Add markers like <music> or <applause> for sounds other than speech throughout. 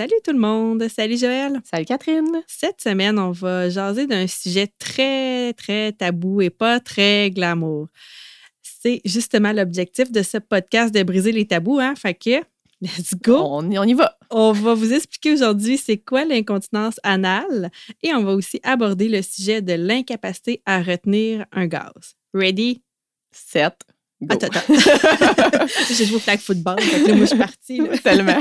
Salut tout le monde! Salut Joël! Salut Catherine! Cette semaine, on va jaser d'un sujet très, très tabou et pas très glamour. C'est justement l'objectif de ce podcast de briser les tabous, hein? Fait que, <laughs> let's go! On, y- on y va! On va vous expliquer aujourd'hui c'est quoi l'incontinence anale et on va aussi aborder le sujet de l'incapacité à retenir un gaz. Ready? 7. Go. Attends, attends. <laughs> J'ai joué au flag football, que là, moi, je suis partie. là. <laughs> Tellement.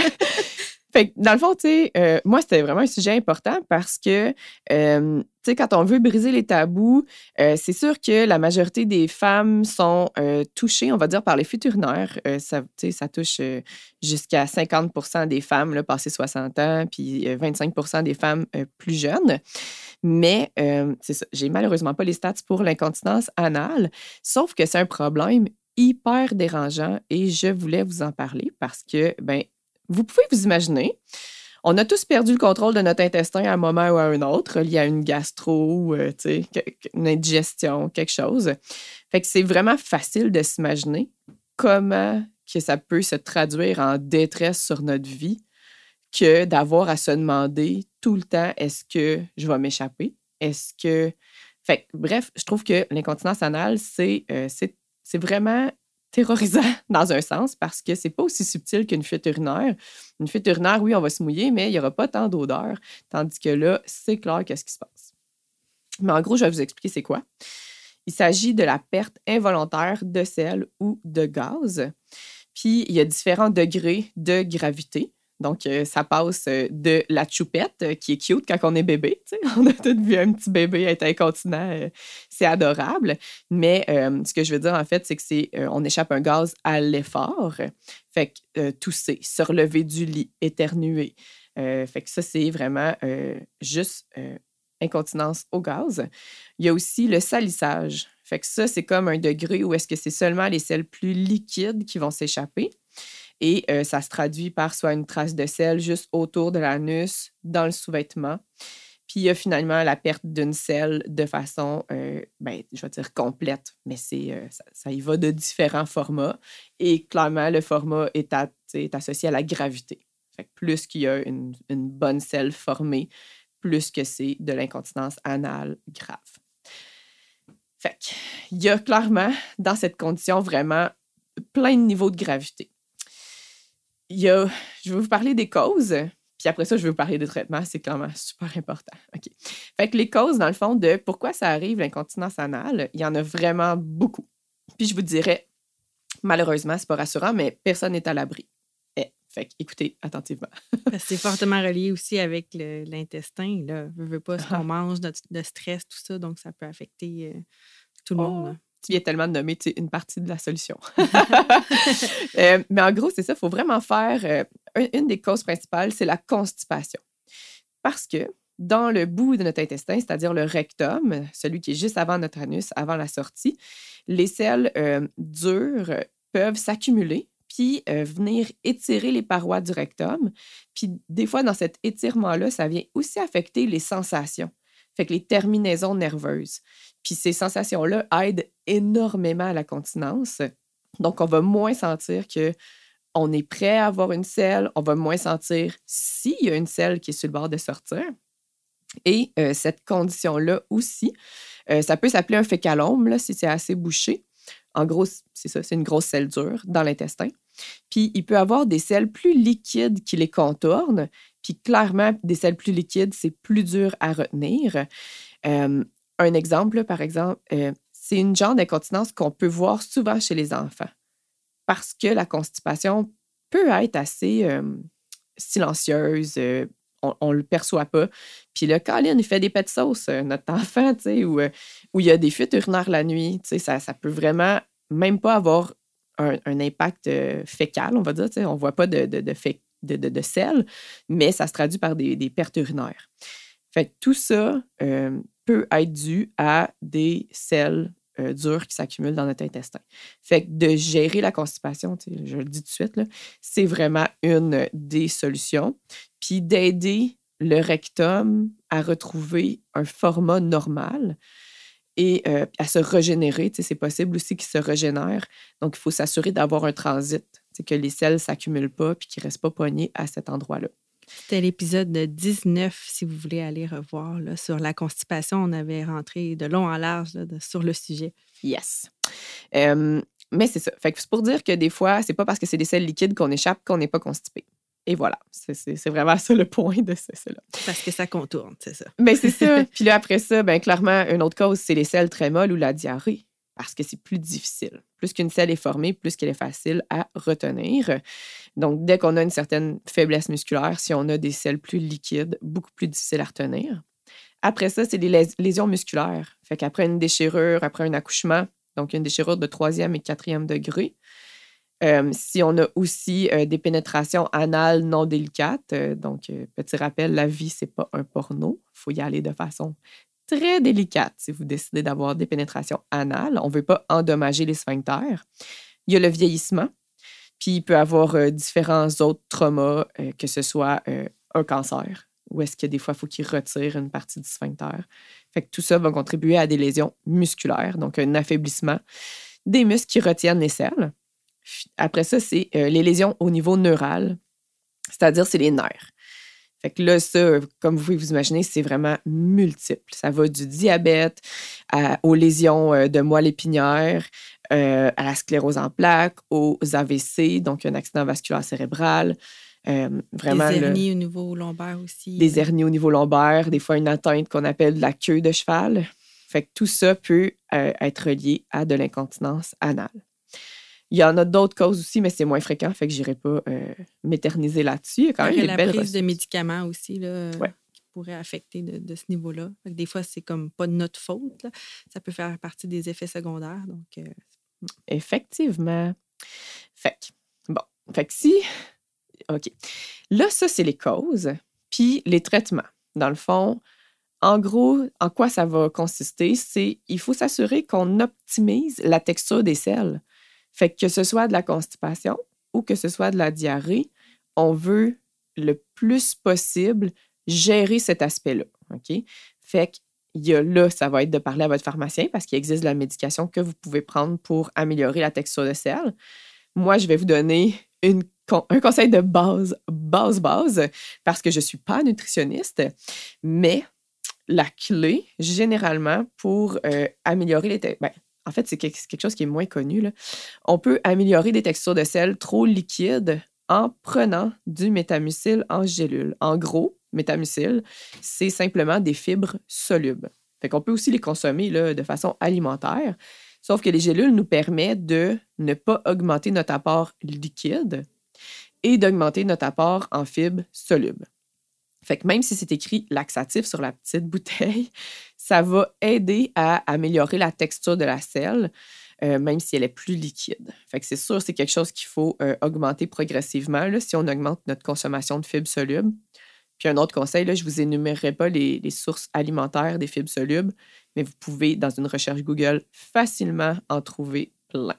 Dans le fond, tu sais, euh, moi, c'était vraiment un sujet important parce que, euh, tu sais, quand on veut briser les tabous, euh, c'est sûr que la majorité des femmes sont touchées, on va dire, par les futurinaires. Euh, ça, ça touche jusqu'à 50 des femmes, là, passées 60 ans, puis euh, 25 des femmes plus jeunes. Mais, c'est ça, j'ai malheureusement pas les stats pour l'incontinence anale, sauf que c'est un problème hyper dérangeant et je voulais vous en parler parce que, ben, vous pouvez vous imaginer, on a tous perdu le contrôle de notre intestin à un moment ou à un autre, lié à une gastro, euh, une indigestion, quelque chose. Fait que c'est vraiment facile de s'imaginer comment que ça peut se traduire en détresse sur notre vie que d'avoir à se demander tout le temps est-ce que je vais m'échapper? Est-ce que. Fait bref, je trouve que l'incontinence anale, c'est euh, vraiment terrorisant <laughs> dans un sens parce que c'est pas aussi subtil qu'une fuite urinaire. Une fuite urinaire, oui, on va se mouiller, mais il n'y aura pas tant d'odeur. Tandis que là, c'est clair qu'est-ce qui se passe. Mais en gros, je vais vous expliquer c'est quoi. Il s'agit de la perte involontaire de sel ou de gaz. Puis, il y a différents degrés de gravité. Donc, euh, ça passe euh, de la choupette, euh, qui est cute quand on est bébé. tu sais. <laughs> On a tous vu un petit bébé être incontinent. c'est adorable. Mais ce que je veux dire, en fait, c'est que c'est on échappe un gaz à l'effort. Fait que tousser, se relever du lit, éternuer. Fait que ça, c'est vraiment juste incontinence au gaz. Il y a aussi le salissage. Fait que ça, c'est comme un degré où est-ce que c'est seulement les sels plus liquides qui vont s'échapper. Et euh, ça se traduit par soit une trace de sel juste autour de l'anus, dans le sous-vêtement. Puis il y a finalement la perte d'une selle de façon, euh, ben, je vais dire complète, mais c'est, euh, ça, y va de différents formats. Et clairement, le format est associé à la gravité. Fait que plus qu'il y a une, une bonne selle formée, plus que c'est de l'incontinence anale grave. Fait qu'il y a clairement, dans cette condition, vraiment plein de niveaux de gravité. Il y a, je vais vous parler des causes, puis après ça, je vais vous parler des traitements. C'est clairement super important. OK? Fait que les causes, dans le fond, de pourquoi ça arrive, l'incontinence anale, il y en a vraiment beaucoup. Puis je vous dirais, malheureusement, c'est pas rassurant, mais personne n'est à l'abri. Eh, fait que écoutez attentivement. C'est fortement relié aussi avec l'intestin. Là, veux, veux pas ce Ah. qu'on mange, notre, le stress, tout ça. Donc, ça peut affecter euh, tout le Oh. monde. là. Tu viens tellement de nommer tu sais, une partie de la solution. <laughs> Euh, mais en gros, c'est ça, il faut vraiment faire. euh, un- une des causes principales, c'est la constipation. Parce que dans le bout de notre intestin, c'est-à-dire le rectum, celui qui est juste avant notre anus, avant la sortie, les selles euh, dures peuvent s'accumuler puis venir étirer les parois du rectum. Puis des fois, dans cet étirement-là, ça vient aussi affecter les sensations, fait les terminaisons nerveuses. Puis ces sensations-là aident énormément à la continence. Donc, on va moins sentir que on est prêt à avoir une selle, on va moins sentir s'il y a une selle qui est sur le bord de sortir. Et euh, cette condition-là aussi, euh, ça peut s'appeler un fécalome si c'est assez bouché. En gros, c'est ça, c'est une grosse selle dure dans l'intestin. Puis il peut avoir des selles plus liquides qui les contournent. Puis clairement, des selles plus liquides, c'est plus dur à retenir. Un exemple, par exemple, euh, c'est une genre d'incontinence qu'on peut voir souvent chez les enfants parce que la constipation peut être assez silencieuse, euh, on ne le perçoit pas. Puis là, Colin, il fait des pets de sauce, euh, notre <laughs> enfant, tu sais, ou euh, où il y a des fuites urinaires la nuit, tu sais, ça, ça peut vraiment même pas avoir un, impact fécal, on va dire, tu sais, on voit pas de, de, de, de- sel, mais ça se traduit par des, des pertes urinaires. Fait tout ça euh, peut être dû à des selles euh, dur qui s'accumule dans notre intestin. Fait de gérer la constipation, je le dis tout de suite, c'est vraiment une des solutions. Puis d'aider le rectum à retrouver un format normal et euh, à se régénérer. C'est possible aussi qu'il se régénère. Donc, il faut s'assurer d'avoir un transit, que les selles ne s'accumulent pas puis qu'ils ne restent pas poignés à cet endroit-là. C'était l'épisode 19, si vous voulez aller revoir. Là, sur la constipation, on avait rentré de long en large sur le sujet. Yes. mais c'est ça. Fait que c'est pour dire que des fois, c'est pas parce que c'est des selles liquides qu'on échappe qu'on n'est pas constipé. Et voilà, c'est vraiment ça le point de cela. Parce que ça contourne, c'est ça. Mais c'est ça. <laughs> Puis là, après ça, ben, clairement, une autre cause, c'est les selles très molles ou la diarrhée parce que c'est plus difficile. Plus qu'une selle est formée, plus qu'elle est facile à retenir. Donc, dès qu'on a une certaine faiblesse musculaire, si on a des selles plus liquides, beaucoup plus difficiles à retenir. Après ça, c'est les lésions musculaires. Fait qu'après une déchirure, après un accouchement, donc une déchirure de troisième et quatrième degré, euh, si on a aussi euh, des pénétrations anales non délicates, euh, donc petit rappel, la vie, c'est pas un porno. Il faut y aller de façon très délicate si vous décidez d'avoir des pénétrations anales. On ne veut pas endommager les sphincters. Il y a le vieillissement, puis il peut avoir différents autres traumas, que ce soit un cancer, ou est-ce que des fois, il faut qu'il retire une partie du sphincter. Fait que tout ça va contribuer à des lésions musculaires, donc un affaiblissement des muscles qui retiennent les selles. Après ça, c'est les lésions au niveau neural, c'est-à-dire c'est les nerfs. Fait que là, ça, comme vous pouvez vous imaginer, c'est vraiment multiple. Ça va du diabète aux lésions euh, de moelle épinière, euh, à la sclérose en plaques, aux AVC, donc un accident vasculaire cérébral. Euh, vraiment, des hernies au niveau lombaire aussi. Des hernies au niveau lombaire, des fois une atteinte qu'on appelle la queue de cheval. Fait que tout ça peut être lié à de l'incontinence anale. Il y en a d'autres causes aussi, mais c'est moins fréquent, fait que je n'irai pas euh, m'éterniser là-dessus. Il y a quand même la prise de médicaments aussi, là, qui pourrait affecter de, ce niveau-là. Des fois, c'est comme pas de notre faute. Ça peut faire partie des effets secondaires. Donc, euh. Effectivement. Fait que, bon, fait que si. OK. Là, ça, c'est les causes, puis les traitements. Dans le fond, en gros, en quoi ça va consister? C'est il faut s'assurer qu'on optimise la texture des selles. Fait que, ce soit de la constipation ou que ce soit de la diarrhée, on veut le plus possible gérer cet aspect-là. OK? Fait qu'il y a là, ça va être de parler à votre pharmacien parce qu'il existe la médication que vous pouvez prendre pour améliorer la texture de sel. Moi, je vais vous donner un conseil de base, base, base, parce que je ne suis pas nutritionniste, mais la clé, généralement, pour euh, améliorer les... Ben, en fait, c'est quelque chose qui est moins connu. On peut améliorer des textures de sel trop liquides en prenant du métamucil en gélule. En gros, métamucil, c'est simplement des fibres solubles. Fait qu'on peut aussi les consommer de façon alimentaire, sauf que les gélules nous permettent de ne pas augmenter notre apport liquide et d'augmenter notre apport en fibres solubles. Fait que même si c'est écrit laxatif sur la petite <laughs> bouteille, ça va aider à améliorer la texture de la selle, euh, même si elle est plus liquide. Fait que c'est sûr, c'est quelque chose qu'il faut euh, augmenter progressivement là, si on augmente notre consommation de fibres solubles. Puis un autre conseil, là, je ne vous énumérerai pas les, sources alimentaires des fibres solubles, mais vous pouvez, dans une recherche Google, facilement en trouver plein.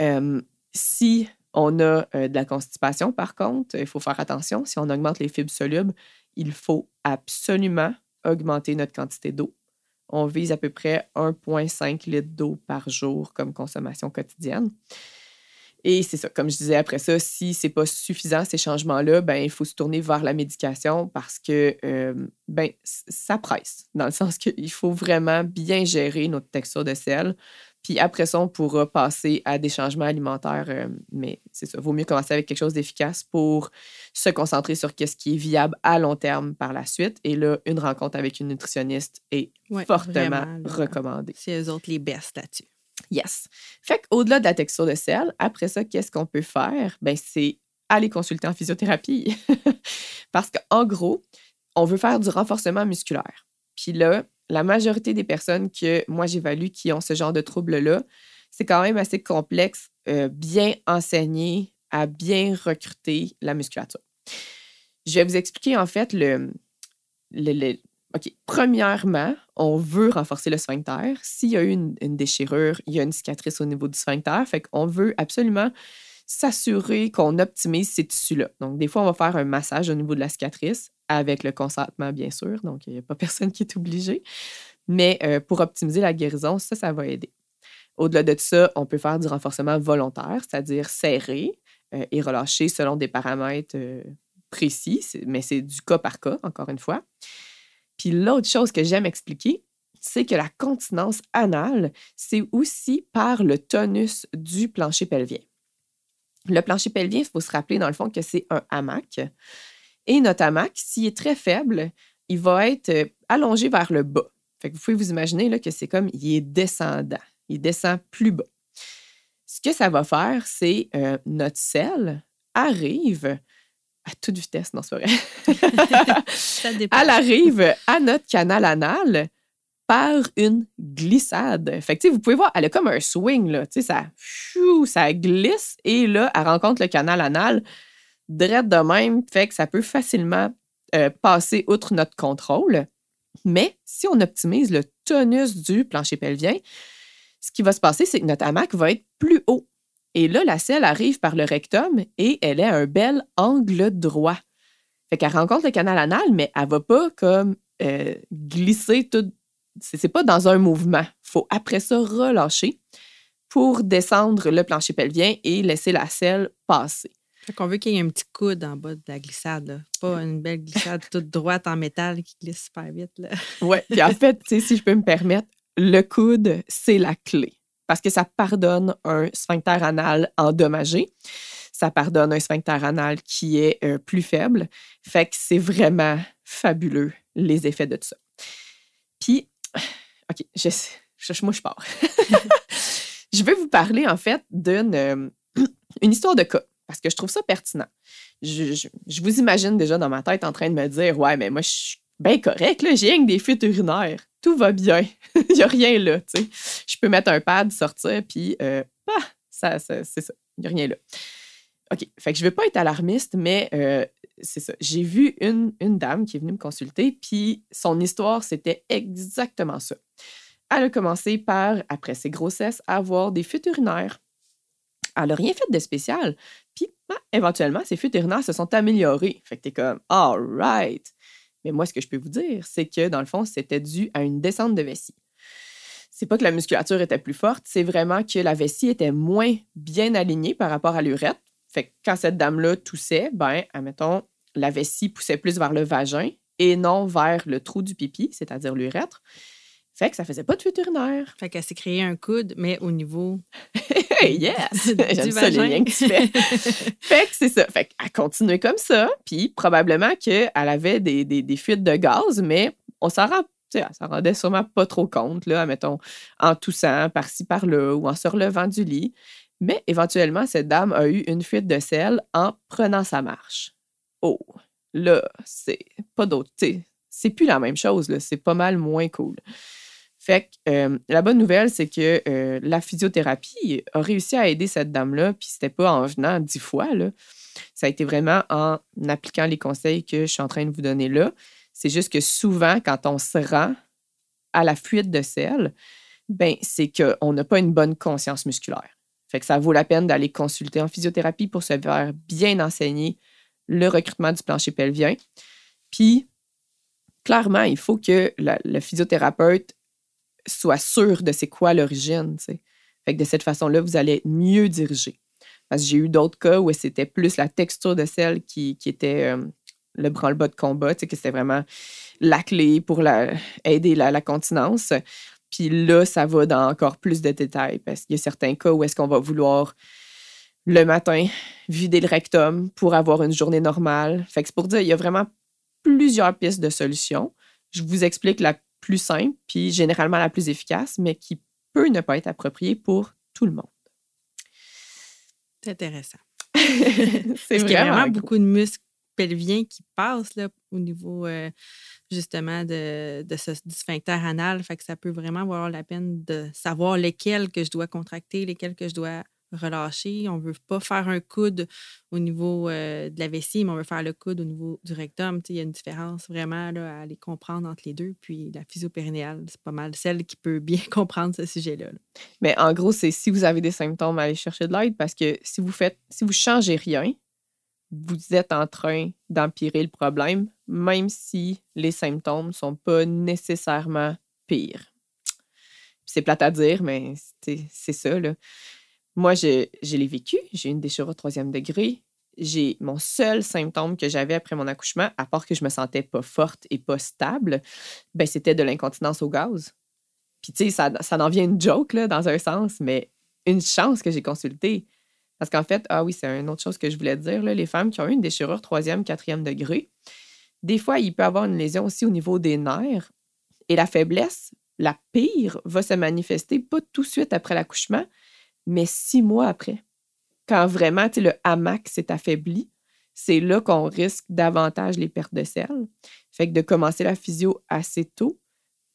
Euh, si on a de la constipation, par contre, il faut faire attention. Si on augmente les fibres solubles, il faut absolument augmenter notre quantité d'eau. On vise à peu près 1,5 litre d'eau par jour comme consommation quotidienne. Et c'est ça, comme je disais après ça, si c'est pas suffisant ces changements-là, ben il faut se tourner vers la médication parce que euh, ben ça presse, dans le sens qu'il faut vraiment bien gérer notre texture de sel. Puis après ça, on pourra passer à des changements alimentaires. Euh, mais c'est ça, vaut mieux commencer avec quelque chose d'efficace pour se concentrer sur ce qui est viable à long terme par la suite. Et là, une rencontre avec une nutritionniste est fortement recommandée. C'est eux autres les best là-dessus. Yes. Fait qu'au-delà de la texture de sel, après ça, qu'est-ce qu'on peut faire? Ben, c'est aller consulter en physiothérapie. <laughs> Parce qu'en gros, on veut faire du renforcement musculaire. Puis là, la majorité des personnes que moi j'évalue qui ont ce genre de troubles-là, c'est quand même assez complexe, euh, bien enseigner, à bien recruter la musculature. Je vais vous expliquer en fait le, OK, premièrement, on veut renforcer le sphincter. S'il y a eu une, une, déchirure, il y a une cicatrice au niveau du sphincter. Fait qu'on veut absolument s'assurer qu'on optimise ces tissus-là. Donc, des fois, on va faire un massage au niveau de la cicatrice avec le consentement, bien sûr. Donc, il n'y a pas <laughs> personne qui est obligé. Mais euh, pour optimiser la guérison, ça, ça va aider. Au-delà de ça, on peut faire du renforcement volontaire, c'est-à-dire serrer euh, et relâcher selon des paramètres euh, précis, mais c'est du cas par cas, encore une fois. Puis l'autre chose que j'aime expliquer, c'est que la continence anale, c'est aussi par le tonus du plancher pelvien. Le plancher pelvien, il faut se rappeler dans le fond que c'est un hamac. Et hamac, s'il est très faible, il va être allongé vers le bas. Fait que vous pouvez vous imaginer là, que c'est comme il est descendant il descend plus bas. Ce que ça va faire, c'est euh, notre selle arrive à toute vitesse, non, c'est vrai. <laughs> Elle arrive à notre canal anal par une glissade. Fait que, vous pouvez voir, elle a comme un swing, là. Ça, ça glisse et là, elle rencontre le canal anal direct de même, fait que ça peut facilement euh, passer outre notre contrôle. Mais si on optimise le tonus du plancher pelvien, ce qui va se passer, c'est que notre hamac va être plus haut. Et là, la selle arrive par le rectum et elle est un bel angle droit. Fait qu'elle rencontre le canal anal, mais elle va pas comme euh, glisser tout. C'est pas dans un mouvement. faut après ça relâcher pour descendre le plancher pelvien et laisser la selle passer. Fait qu'on veut qu'il y ait un petit coude en bas de la glissade, pas une belle glissade toute droite en métal qui glisse super vite. Oui, puis en fait, si je peux me permettre, le coude, c'est la clé parce que ça pardonne un sphincter anal endommagé. Ça pardonne un sphincter anal qui est euh, plus faible. Fait que c'est vraiment fabuleux, les effets de tout ça. Puis, OK, je, moi, je pars. <laughs> je vais vous parler, en fait, d'une euh, une histoire de cas parce que je trouve ça pertinent. Je, vous imagine déjà dans ma tête en train de me dire Ouais, mais moi, je suis bien correct, j'ai rien que des fuites urinaires tout va bien. <laughs> Il n'y a rien là, tu sais. Je peux mettre un pad, sortir, puis euh, bah, ça, c'est ça. Il n'y a rien là. OK. Fait que je ne vais pas être alarmiste, mais euh, c'est ça. J'ai vu une, une dame qui est venue me consulter, puis son histoire, c'était exactement ça. Elle a commencé par, après ses grossesses, avoir des fuites urinaires. Elle n'a rien fait de spécial. Puis, bah, éventuellement, ses fuites urinaires se sont améliorées. Fait que t'es comme, all right. Mais moi, ce que je peux vous dire, c'est que dans le fond, c'était dû à une descente de vessie. C'est pas que la musculature était plus forte, c'est vraiment que la vessie était moins bien alignée par rapport à l'urètre. Fait que quand cette dame-là toussait, ben, admettons, la vessie poussait plus vers le vagin et non vers le trou du pipi, c'est-à-dire l'urètre. Fait que ça faisait pas de fuite urinaire. Fait qu'elle s'est créé un coude, mais au niveau. <laughs> <laughs> yes! J'aime ça les liens que tu fais. <laughs> fait que c'est ça. Fait qu'elle continuait comme ça, puis probablement qu'elle avait des, des, fuites de gaz, mais on s'en rend ça rendait sûrement pas trop compte, là, mettons, en toussant par-ci, par-là, ou en se relevant du lit. Mais éventuellement, cette dame a eu une fuite de sel en prenant sa marche. Oh, là, c'est pas d'autre. C'est plus la même chose, là. C'est pas mal moins cool. Fait que euh, la bonne nouvelle, c'est que euh, la physiothérapie a réussi à aider cette dame-là, puis c'était pas en venant dix fois, là. Ça a été vraiment en appliquant les conseils que je suis en train de vous donner là. C'est juste que souvent, quand on se rend à la fuite de sel, ben c'est qu'on n'a pas une bonne conscience musculaire. Fait que ça vaut la peine d'aller consulter en physiothérapie pour se faire bien enseigner le recrutement du plancher pelvien. Puis, clairement, il faut que le physiothérapeute soit sûr de c'est quoi l'origine. Fait de cette façon-là, vous allez être mieux dirigé. Parce que j'ai eu d'autres cas où c'était plus la texture de sel qui, était euh, le branle-bas de combat, que c'était vraiment la clé pour la, aider la, continence. Puis là, ça va dans encore plus de détails parce qu'il y a certains cas où est-ce qu'on va vouloir le matin vider le rectum pour avoir une journée normale. Fait que c'est pour dire, il y a vraiment plusieurs pistes de solutions. Je vous explique la plus simple, puis généralement la plus efficace, mais qui peut ne pas être appropriée pour tout le monde. C'est intéressant. <laughs> c'est vraiment, y a vraiment beaucoup de muscles pelviens qui passent là, au niveau euh, justement de, de ce, du sphincter anal. Fait que ça peut vraiment valoir la peine de savoir lesquels que je dois contracter, lesquels que je dois relâcher. On ne veut pas faire un coude au niveau euh, de la vessie, mais on veut faire le coude au niveau du rectum. Il y a une différence vraiment là, à les comprendre entre les deux. Puis la physio-périnéale, c'est pas mal celle qui peut bien <laughs> comprendre ce sujet-là. Mais en gros, c'est si vous avez des symptômes, allez chercher de l'aide parce que si vous faites, si vous changez rien, vous êtes en train d'empirer le problème, même si les symptômes ne sont pas nécessairement pires. C'est plate à dire, mais c'est ça. Là. Moi, je, l'ai vécu. J'ai une déchirure troisième degré. J'ai mon seul symptôme que j'avais après mon accouchement, à part que je me sentais pas forte et pas stable, ben, c'était de l'incontinence au gaz. Puis, tu sais, ça, ça en vient une joke, dans un sens, mais une chance que j'ai consulté. Parce qu'en fait, ah oui, c'est une autre chose que je voulais dire, les femmes qui ont eu une déchirure troisième, quatrième degré, des fois, il peut avoir une lésion aussi au niveau des nerfs. Et la faiblesse, la pire, va se manifester pas tout de suite après l'accouchement, mais six mois après. Quand vraiment le hamac s'est affaibli, c'est là qu'on risque davantage les pertes de sel. Fait que de commencer la physio assez tôt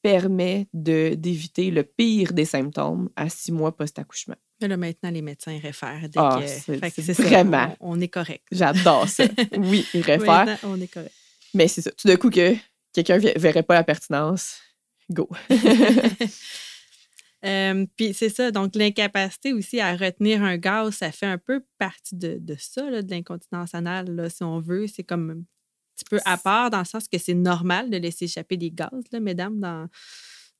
permet d'éviter le pire des symptômes à six mois post-accouchement. Mais là, maintenant, les médecins réfèrent. ah, c'est vraiment. on, est correct. J'adore ça. <laughs> oui, ils réfèrent. on est correct. Mais c'est ça. Tout d'un coup, que quelqu'un ne verrait pas la pertinence, go. <laughs> Euh, puis c'est ça, donc l'incapacité aussi à retenir un gaz, ça fait un peu partie de, ça, de l'incontinence anale, là, si on veut. C'est comme un petit peu à part, dans le sens que c'est normal de laisser échapper des gaz, là, mesdames, dans,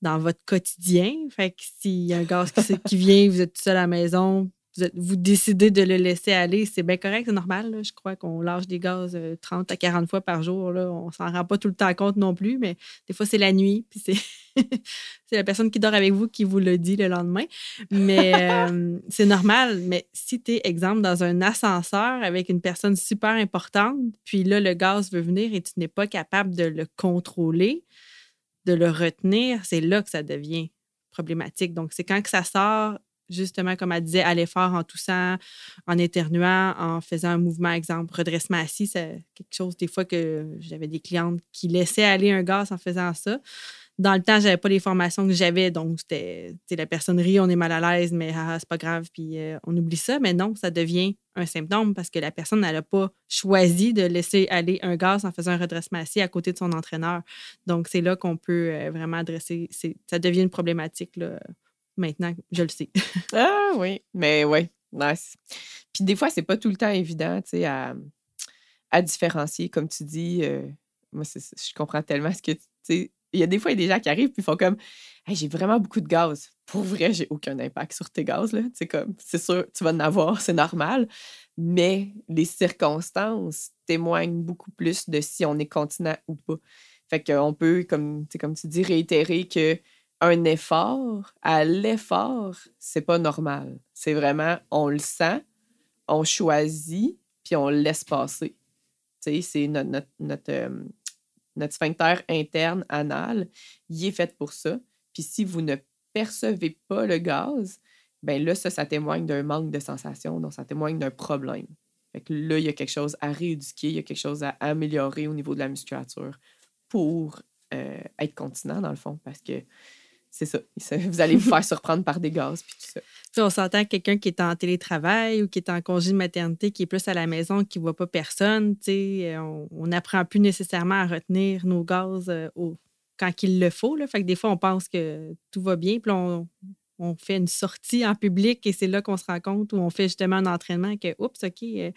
dans votre quotidien. Fait que s'il y a un gaz qui, vient, vous êtes tout seul à la maison, vous, décidez de le laisser aller, c'est bien correct, c'est normal. Je crois qu'on lâche des gaz 30 euh, à 40 fois par jour. Là. On s'en rend pas tout le temps compte non plus, mais des fois, c'est la nuit, puis c'est, <laughs> la personne qui dort avec vous qui vous le dit le lendemain. Mais euh, <laughs> c'est normal. Mais si tu es, exemple, dans un ascenseur avec une personne super importante, puis là, le gaz veut venir et tu n'es pas capable de le contrôler, de le retenir, c'est là que ça devient problématique. Donc, c'est quand que ça sort, justement, comme elle disait, à l'effort en toussant, en éternuant, en faisant un mouvement, exemple, redressement assis, c'est quelque chose, des fois, que j'avais des clientes qui laissaient aller un gaz en faisant ça dans le temps, j'avais pas les formations que j'avais, donc c'était la personne rit, on est mal à l'aise, mais c'est pas grave, puis euh, on oublie ça. Mais non, ça devient un symptôme parce que la personne n'a pas choisi de laisser aller un gaz en faisant un redressement assis à côté de son entraîneur. Donc, c'est là qu'on peut euh, vraiment adresser. Ça devient une problématique là, maintenant, je le sais. <laughs> ah oui, mais oui, nice. Puis des fois, c'est pas tout le temps évident, à, à, différencier, comme tu dis. Euh, moi, je comprends tellement ce que tu sais il y a des fois, il y a des gens qui arrivent puis font comme j'ai vraiment beaucoup de gaz. Pour vrai, j'ai aucun impact sur tes gaz. C'est comme c'est sûr, tu vas en avoir, c'est normal. Mais les circonstances témoignent beaucoup plus de si on est continent ou pas. Fait qu'on peut, comme, comme tu dis, réitérer que un effort à l'effort, c'est pas normal. C'est vraiment, on le sent, on choisit, puis on laisse passer. c'est notre, notre, euh, notre sphincter interne anal, il est fait pour ça. Puis si vous ne percevez pas le gaz, ben là, ça, ça témoigne d'un manque de sensation, donc ça témoigne d'un problème. Fait que là, il y a quelque chose à rééduquer, il y a quelque chose à améliorer au niveau de la musculature pour euh, être continent, dans le fond, parce que c'est ça. Vous allez vous faire <laughs> surprendre par des gaz puis tout ça. Puis on s'entend quelqu'un qui est en télétravail ou qui est en congé de maternité, qui est plus à la maison, qui ne voit pas personne. On n'apprend plus nécessairement à retenir nos gaz euh, quand il le faut. Là. Fait que des fois, on pense que tout va bien, puis on, fait une sortie en public et c'est là qu'on se rend compte où on fait justement un entraînement que, oups, OK, euh,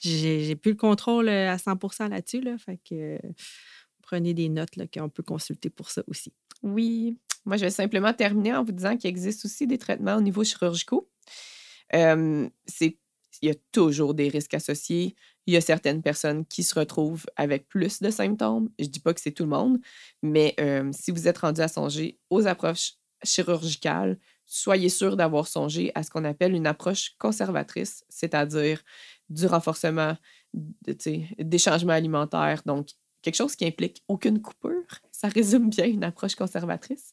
j'ai plus le contrôle euh, à 100% là-dessus. Là. Fait que prenez des notes qu'on peut consulter pour ça aussi. Oui. Moi, je vais simplement terminer en vous disant qu'il existe aussi des traitements au niveau chirurgicaux. il y a toujours des risques associés. Il y a certaines personnes qui se retrouvent avec plus de symptômes. Je ne dis pas que c'est tout le monde, mais si vous êtes rendu à songer aux approches chirurgicales, soyez sûr d'avoir songé à ce qu'on appelle une approche conservatrice, c'est-à-dire du renforcement, des changements alimentaires, donc quelque chose qui implique aucune coupure. Ça résume bien une approche conservatrice.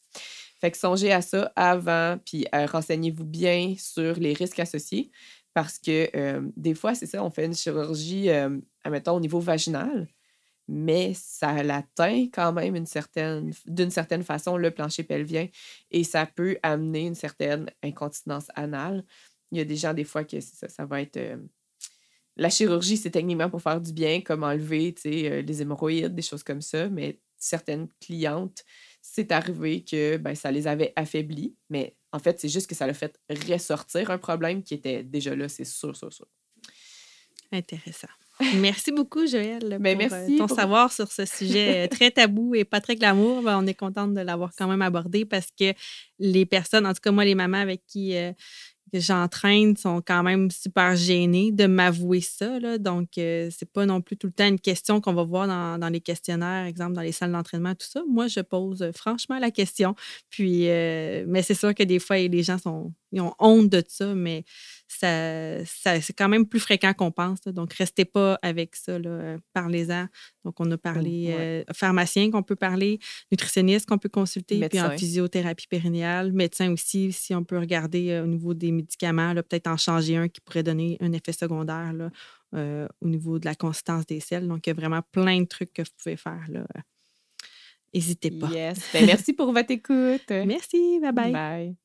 Fait que songez à ça avant, puis euh, renseignez-vous bien sur les risques associés parce que euh, des fois, c'est ça, on fait une chirurgie, euh, admettons, au niveau vaginal, mais ça l'atteint quand même d'une certaine façon le plancher pelvien et ça peut amener une certaine incontinence anale. Il y a des gens, des fois, que ça, ça va être. Euh, la chirurgie, c'est techniquement pour faire du bien, comme enlever euh, les hémorroïdes, des choses comme ça. Mais certaines clientes, c'est arrivé que ben, ça les avait affaiblies. Mais en fait, c'est juste que ça l'a fait ressortir un problème qui était déjà là, c'est sûr, sûr, sûr. Intéressant. Merci beaucoup, Joël, pour Ben, euh, merci ton pour- savoir sur ce sujet euh, très tabou et pas très glamour. Ben, on est contente de l'avoir quand même abordé parce que les personnes, en tout cas moi, les mamans avec qui euh, j'entraîne sont quand même super gênées de m'avouer ça. Donc, euh, c'est pas non plus tout le temps une question qu'on va voir dans, dans les questionnaires, exemple dans les salles d'entraînement, tout ça. Moi, je pose euh, franchement la question. Puis, euh, mais c'est sûr que des fois, les gens sont, ils ont honte de ça, mais ça, ça- c'est quand même plus fréquent qu'on pense. là. Donc, restez pas avec ça. là. Euh, Parlez-en. Donc, on a parlé Ouais. euh, pharmacien qu'on peut parler, nutritionniste qu'on peut consulter, puis en physiothérapie périnéale, médecin aussi, si on peut regarder euh, au niveau des médicaments, peut-être en changer un qui pourrait donner un effet secondaire là, euh, au niveau de la consistance des selles. Donc, il y a vraiment plein de trucs que vous pouvez faire. là. N'hésitez pas. Yes. Ben, merci pour votre écoute. <laughs> Merci. Bye bye. Bye.